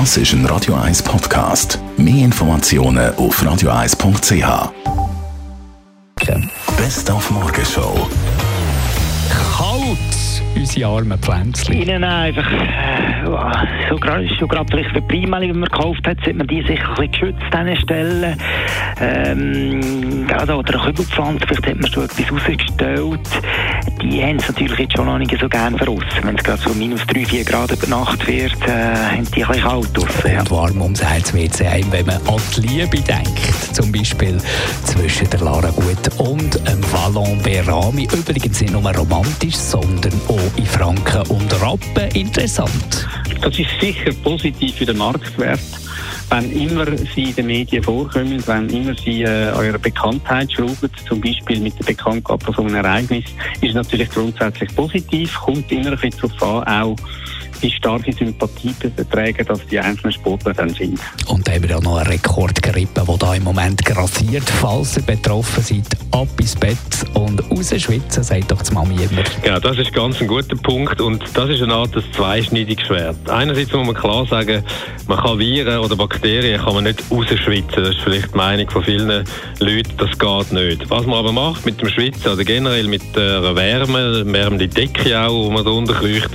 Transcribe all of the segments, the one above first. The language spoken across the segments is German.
Das ist ein Radio 1 Podcast. Mehr Informationen auf radio1.ch. Best auf Morgenshow. Kalt, unsere armen Pflänzchen. Ihnen einfach, äh, gerade so grad vielleicht für Primali, die man gekauft hat, sollte man die sicher ein bisschen geschützt an Stellen. Ähm, gerade oder eine Kübelpflanze, vielleicht hat man schon etwas rausgestellt. Die haben es natürlich jetzt schon noch nicht so gerne für uns. Wenn es gerade so minus 3, 4 Grad über Nacht wird, äh, haben die ein bisschen kalt draussen. Ja. Und warm ums Herz wird es einem, wenn man an die Liebe denkt. Zum Beispiel zwischen der Lara Gut und dem Vallon Berami. Übrigens nicht nur romantisch, sondern auch in Franken und Rappen interessant. Das ist sicher positiv für den Marktwert. Wenn immer Sie in den Medien vorkommen, wenn immer Sie äh, eure Bekanntheit schrauben, zum Beispiel mit der Bekanntgabe von einem Ereignis, ist natürlich grundsätzlich positiv, kommt immer ein bisschen darauf an, auch wie starke Sympathie tragen, dass die einzelnen Sportler dann sind. Und dann haben wir ja noch eine Rekordgrippe, die da im Moment grassiert. Falls ihr betroffen seid, ab ins Bett und rausschwitzen, sagt doch die Mami immer. Ja, das ist ganz ein guter Punkt und das ist eine Art des zweischneidiges Schwert. Einerseits muss man klar sagen, man kann Viren oder Bakterien kann man nicht rausschwitzen. Das ist vielleicht die Meinung von vielen Leuten, das geht nicht. Was man aber macht mit dem Schwitzen oder generell mit der Wärme, wärmende Decke auch, wo man drunter kriecht,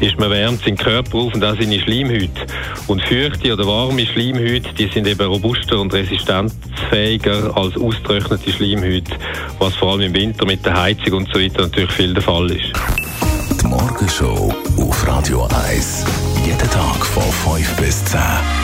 ist man wärmt seinen Körper auf und auch seine Schleimhäute. Und feuchte oder warme Schleimhäute, die sind eben robuster und resistenzfähiger als austrocknete Schleimhäute, was vor allem im Winter mit der Heizung und so weiter natürlich viel der Fall ist. Die Morgenshow auf Radio 1. Jeden Tag von 5 bis 10.